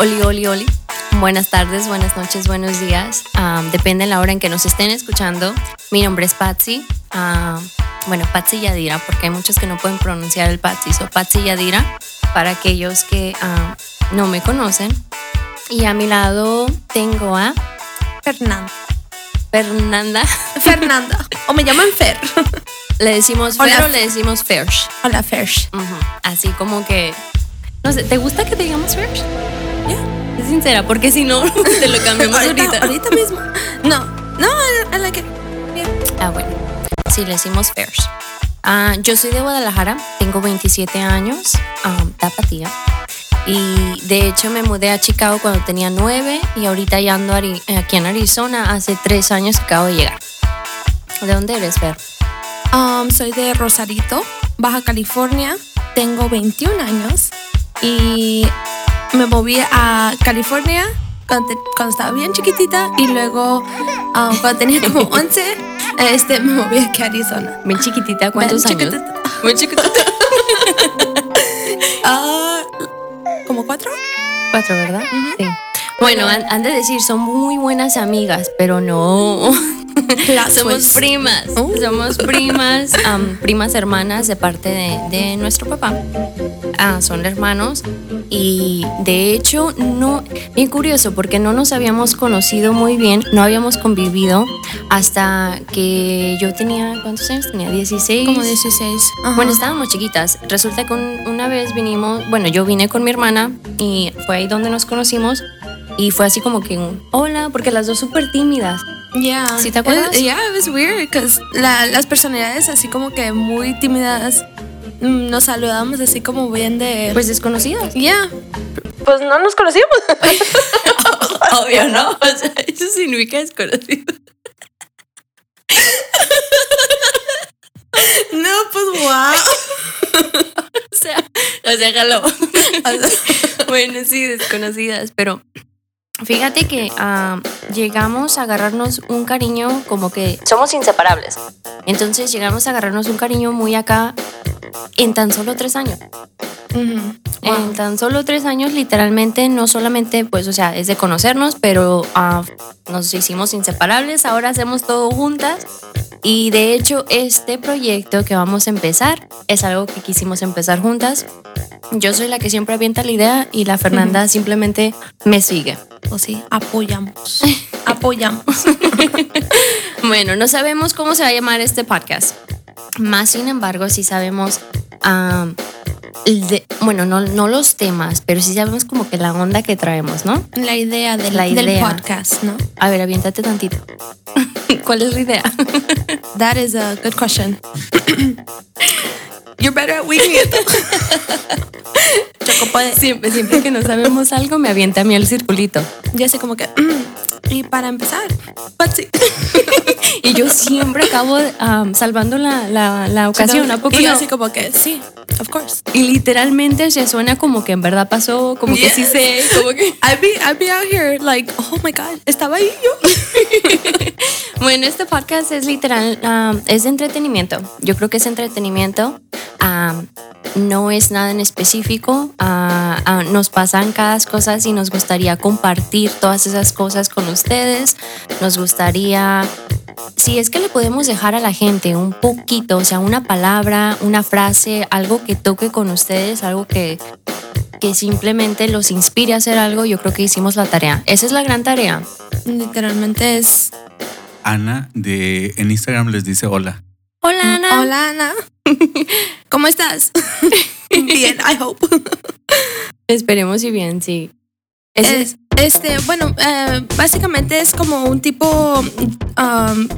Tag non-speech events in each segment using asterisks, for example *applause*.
Oli, oli, oli. Buenas tardes, buenas noches, buenos días. Um, depende de la hora en que nos estén escuchando. Mi nombre es Patsy. Bueno, Patsy Yadira, porque hay muchos que no pueden pronunciar el Patsy. So, Patsy Yadira, para aquellos que um, no me conocen. Y a mi lado tengo a Fernanda. Fernanda. Fernanda. *laughs* o me llaman Fer. ¿Le decimos Fer Hola. o le decimos Fersh? Hola, Fersh. Así como que. No sé, ¿te gusta que te digamos Fersh? Sincera, porque si no, *laughs* te lo cambiamos ahorita. ahorita, ahorita mismo. No, no, like it. Yeah. Ah, bueno. Sí, le decimos Fersh. Ah, yo soy de Guadalajara, tengo 27 años, um, tapatía. Y de hecho me mudé a Chicago cuando tenía 9 y ahorita ya ando aquí en Arizona. Hace 3 años que acabo de llegar. ¿De dónde eres, Fer? Um, soy de Rosarito, Baja California. Tengo 21 años y me moví a California cuando, te- cuando estaba bien chiquitita y luego um, cuando tenía como *laughs* 11 este, me moví aquí a Arizona. Bien chiquitita, ¿cuántos Bien años? chiquitita. Muy chiquitita. *laughs* Ah, ¿Como cuatro? Cuatro, ¿verdad? Sí. Bueno, han, han de decir, son muy buenas amigas, pero no. *laughs* Plot Somos primas. Oh. Somos primas, primas hermanas de parte de, de nuestro papá. Ah, son hermanos. Y de hecho, no. Bien curioso, porque no nos habíamos conocido muy bien, no habíamos convivido hasta que yo tenía. ¿Cuántos años tenía? 16. Como 16. Ajá. Bueno, estábamos chiquitas. Resulta que un- una vez vinimos, bueno, yo vine con mi hermana y fue ahí donde nos conocimos y fue así como que un hola, porque las dos súper tímidas. Yeah. ¿Sí te acuerdas? Yeah, it was weird because la, las personalidades así como que muy tímidas mm, nos saludamos así como bien de Pues desconocidas. yeah. Pues no nos conocíamos. *laughs* Obvio, ¿no? O sea, eso significa desconocido. *laughs* no, pues wow. *laughs* O sea, o sea, jaló. bueno, sí, desconocidas, pero fíjate que ah, llegamos a agarrarnos un cariño como que somos inseparables. Entonces llegamos a agarrarnos un cariño muy acá en tan solo tres años. Ujú. En tan solo tres años, literalmente, no solamente, pues, o sea, es de conocernos, pero ah, nos hicimos inseparables, ahora hacemos todo juntas. Y de hecho, este proyecto que vamos a empezar es algo que quisimos empezar juntas. Yo soy la que siempre avienta la idea y la Fernanda simplemente me sigue. Pues sí, apoyamos. apoyamos. *laughs* Bueno, no sabemos cómo se va a llamar este podcast. Más sin embargo, sí sabemos, de- bueno, no, no los temas, pero sí sabemos como que la onda que traemos, ¿no? La idea del, La del idea. podcast, ¿no? A ver, aviéntate tantito. *laughs* ¿Cuál es la idea? *laughs* That is a good question. You're better at winging it. *laughs* Choco puede. Siempre, siempre que no sabemos algo, me avienta a mí el circulito. Ya sé como que. Y para empezar, pues sí. *laughs* Y yo siempre acabo am, salvando la, la, la ocasión, ¿a poco y yo no? así como que sí, of course. Y literalmente se suena como que en verdad pasó, como que sí sé, como que... I'd be, I'd be out here like, oh my god, estaba ahí yo. *laughs* Bueno, este podcast es literal, um, es de entretenimiento. Yo creo que es entretenimiento. um, no es nada en específico. ah, ah, nos pasan cada cosas y nos gustaría compartir todas esas cosas con ustedes. Nos gustaría, si es que le podemos dejar a la gente un poquito, o sea, una palabra, una frase, algo que toque con ustedes, algo que, que simplemente los inspire a hacer algo, yo creo que hicimos la tarea. Esa es la gran tarea. Literalmente es. Ana de en Instagram les dice hola. Hola, Ana. Hola, Ana. *laughs* ¿Cómo estás? *laughs* Bien, I hope. Esperemos y bien, sí. Ese Es- este, bueno, eh, básicamente es como un tipo, um,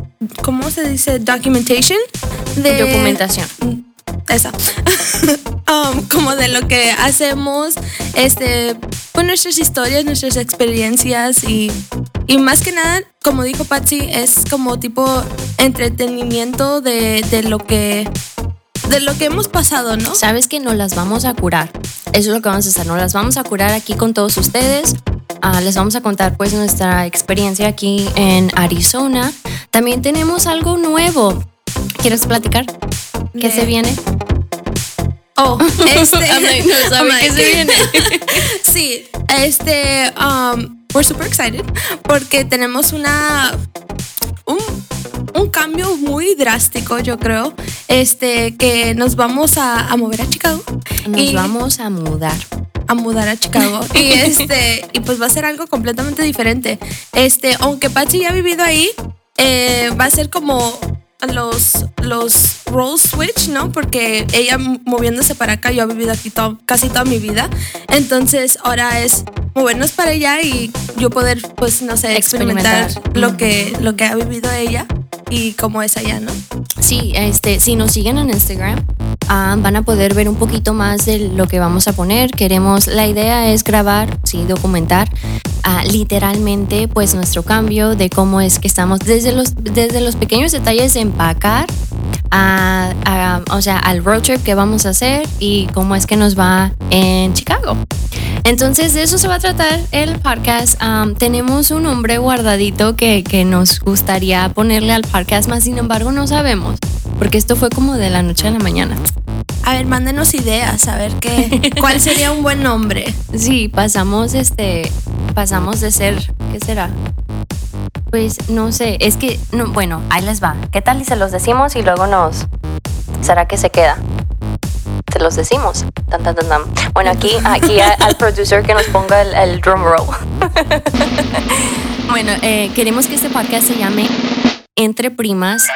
¿cómo se dice? Documentation. De, documentación. Esa. *laughs* Um, como de lo que hacemos, este, pues nuestras historias, nuestras experiencias y, y más que nada, como dijo Patsy, es como tipo entretenimiento de, de lo que de lo que hemos pasado, ¿no? Sabes que nos las vamos a curar. Eso es lo que vamos a hacer. Nos las vamos a curar aquí con todos ustedes. Ah, les vamos a contar pues nuestra experiencia aquí en Arizona. También tenemos algo nuevo. ¿Quieres platicar? ¿Qué De- se viene? Oh, *laughs* este. Like, no *laughs* qué se viene. *laughs* sí, este. Um, we're super excited porque tenemos una. Un, un cambio muy drástico, yo creo. Este, que nos vamos a, a mover a Chicago. Nos Y- vamos a mudar. a mudar a Chicago y este y pues va a ser algo completamente diferente este aunque Patsy ya ha vivido ahí eh, va a ser como los los role switch no porque ella moviéndose para acá yo he vivido aquí to- casi toda mi vida. Entonces ahora es movernos para allá y yo poder pues no sé experimentar, Experimentar. lo que lo que ha vivido ella y cómo es allá no Sí, este, si nos siguen en Instagram, ah, van a poder ver un poquito más de lo que vamos a poner. Queremos, la idea es grabar, sí, documentar ah, literalmente pues nuestro cambio de cómo es que estamos desde los, desde los pequeños detalles de empacar. a- a- o sea, al road trip que vamos a hacer y cómo es que nos va en Chicago. Entonces, de eso se va a tratar el podcast. Tenemos un nombre guardadito que, que nos gustaría ponerle al podcast, más sin embargo, no sabemos, porque esto fue como de la noche a la mañana. a ver mándenos ideas a ver qué cuál sería un buen nombre *laughs* Sí, pasamos este, pasamos de ser, ¿qué será? Pues no sé, es que, no, bueno, ahí les va. ¿Qué tal y se los decimos y luego nos, será que se queda? Se los decimos. Tan, tan, tan. Bueno, aquí, aquí a- al producer que nos ponga el, el drum roll. *laughs* bueno, eh, queremos que este podcast se llame Entre Primas.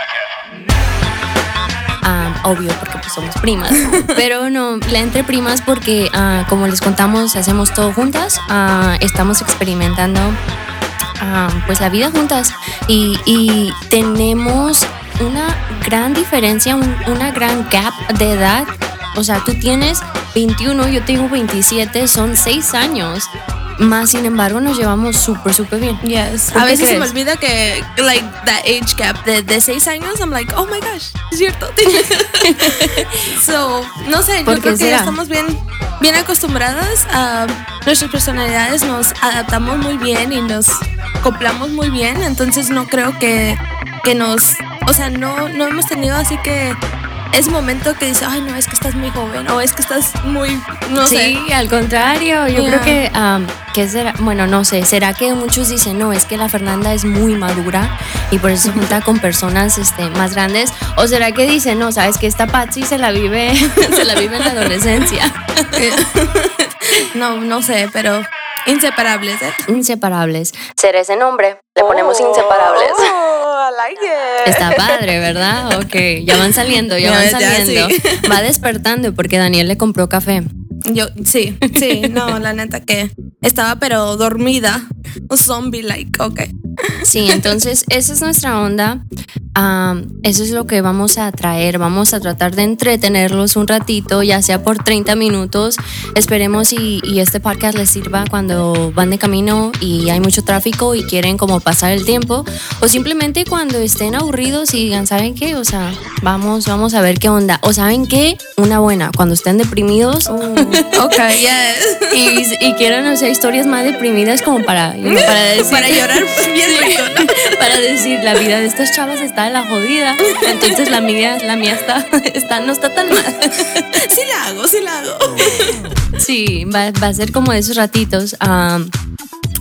Ah, obvio, porque pues somos primas. *laughs* Pero no, la entre primas porque, ah, como les contamos, hacemos todo juntas. Ah, estamos experimentando pues la vida juntas y, y tenemos una gran diferencia, un- una gran gap de edad. O sea, tú tienes 21, yo tengo 27, son 6 años. Más sin embargo, nos llevamos súper, súper bien. Yes. ¿Por A veces se me crees? olvida que, like, that age gap de, de seis años, I'm like, oh my gosh, es cierto. *laughs* so, no sé, yo ¿Por creo qué que ya será? estamos bien, bien acostumbradas a nuestras personalidades, nos adaptamos muy bien y nos acoplamos muy bien, entonces no creo que, que nos, o sea, no, no hemos tenido así que es momento que dice, ay, no, es que estás muy joven o es que estás muy, no sé. Sí, al contrario, yo Yeah. creo que, um, ¿qué será? Bueno, no sé, será que muchos dicen, no, es que la Fernanda es muy madura y por eso se junta con personas este, más grandes, o será que dicen, no, sabes que esta Patsy se la vive, *laughs* se la vive en la adolescencia. *laughs* No, no sé, pero inseparables, ¿eh? Inseparables. Será ese nombre, le ponemos inseparables. Oh, I like it. Está padre, ¿verdad? Ok, ya van saliendo, ya *laughs* Ya, van ya, saliendo. sí. Va despertando porque Daniel le compró café. Yo, sí, sí, no, la neta que estaba pero dormida. Zombie like, ok. Sí, entonces esa es nuestra onda. Eso es lo que vamos a traer. Vamos a tratar de entretenerlos un ratito, ya sea por 30 minutos. Esperemos y, y este podcast les sirva cuando van de camino y hay mucho tráfico y quieren como pasar el tiempo. O simplemente cuando estén aburridos y digan, ¿saben qué? O sea, vamos, vamos a ver qué onda. O ¿saben qué? Una buena, cuando estén deprimidos *laughs* Ok, yes. y, y quieran hacer historias más deprimidas como para, *laughs* decir... Para llorar *laughs* para decir la vida de estas chavas está de la jodida. Entonces la mía la mía está, *laughs* está no está tan mal. *laughs* Sí la hago, sí la hago. sí va, va a ser como de esos ratitos. Am,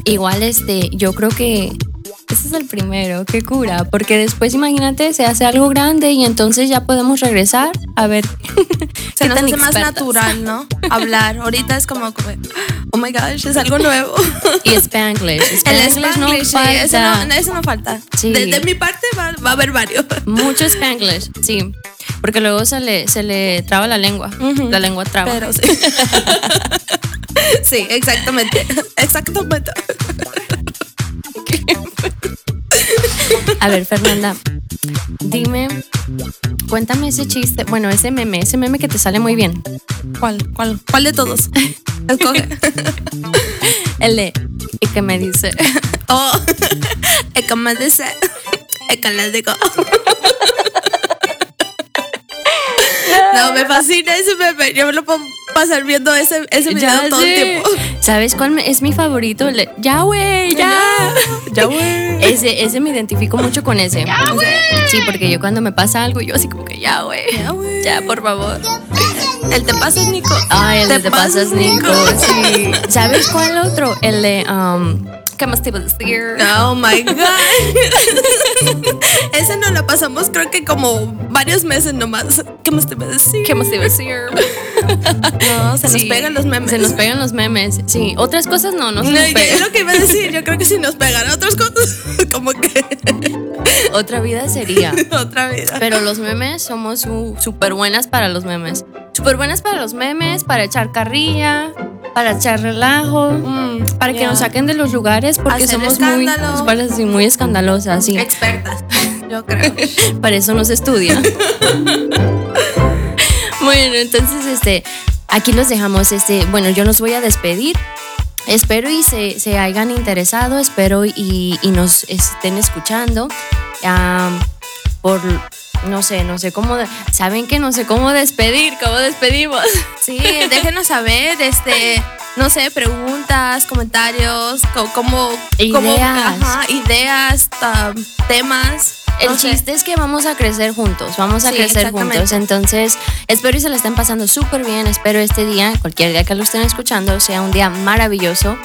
igual este yo creo que este es el primero, qué cura, porque después imagínate, se hace algo grande y entonces ya podemos regresar a ver. *laughs* Se nos hace más natural, ¿no? Hablar. Ahorita es como, oh my gosh, es algo nuevo. Y Spanglish. El Spanglish no Spanglish, sí, eso falta. no, eso no falta. Sí. De, de mi parte va, va a haber varios. Mucho Spanglish, sí. Porque luego se le, se le traba la lengua. La lengua traba. Pero sí. *laughs* Sí, exactamente. Exactamente. A ver, Fernanda, dime, cuéntame ese chiste, bueno, ese meme, ese meme que te sale muy bien. ¿Cuál? ¿Cuál? ¿Cuál de todos? *laughs* Escoge. El de, y que me dice, *laughs* Oh, *laughs* es como dice. Es que les digo. No, me fascina ese meme. Yo me lo puedo pasar viendo ese, ese video Ya todo el tiempo. ¿Sabes cuál me- es mi favorito? El de, ya, güey, ya. Ya, güey. Ese, ese me identifico mucho con ese. O sea, sí, porque yo cuando me pasa algo, yo así como que ya, güey. Ya, güey. Ya, por favor. El te pasas, Nico. Ay, el de te pasas, Nico. Sí. ¿Sabes cuál otro? El de, um, ¿qué más te iba a decir? Oh my God. *laughs* Ese no lo pasamos, creo que como varios meses nomás. ¿Qué más te iba a decir? ¿Qué más *laughs* te iba a decir? *laughs* No, se nos pegan los memes. Se nos pegan los memes. Sí, otras cosas no, no se No, nos pegan. es lo que iba a decir. Yo creo que si nos pegan otras cosas, *laughs* como que *laughs* Otra vida sería. otra vida. Pero los memes somos súper buenas para los memes. Súper buenas para los memes, para echar carrilla, para echar relajo, Mm, para que nos saquen de los lugares porque Hacer somos muy, escándalo. para- sí, muy escandalosas. Sí. Expertas, yo creo. Para eso nos estudia. Bueno, entonces, este, aquí los dejamos. Este, bueno, yo los voy a despedir. Espero y se, se hayan interesado, espero y, y nos estén escuchando. Am, por, no sé, no sé cómo, saben que no sé cómo despedir, cómo despedimos. *laughs* Sí, déjenos saber, este, no sé, preguntas, comentarios, co- cómo, cómo- Ideas. ajá, ideas, um, temas. El no sé. chiste es que vamos a crecer juntos, vamos a Sí, crecer juntos. Entonces, espero y se la estén pasando súper bien. Espero este día, cualquier día que lo estén escuchando, sea un día maravilloso.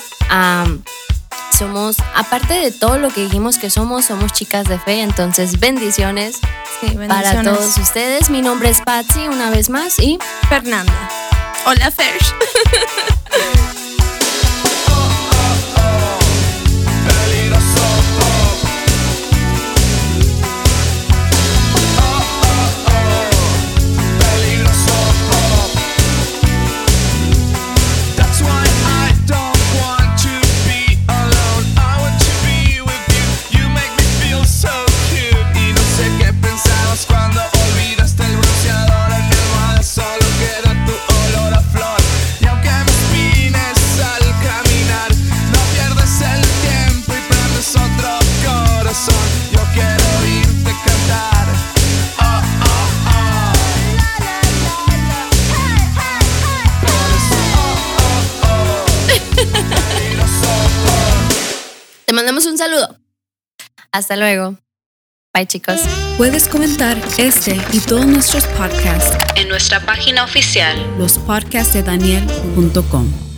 Somos, aparte de todo lo que dijimos que somos, somos chicas de fe. Entonces, bendiciones, Sí, para todos ustedes. Mi nombre es Patsy, una vez más, y Fernanda. Hola, Fersh. *laughs* mandamos un saludo. Hasta luego. Bye, chicos. Puedes comentar este y todos nuestros podcasts en nuestra página oficial lospodcastdedaniel.com.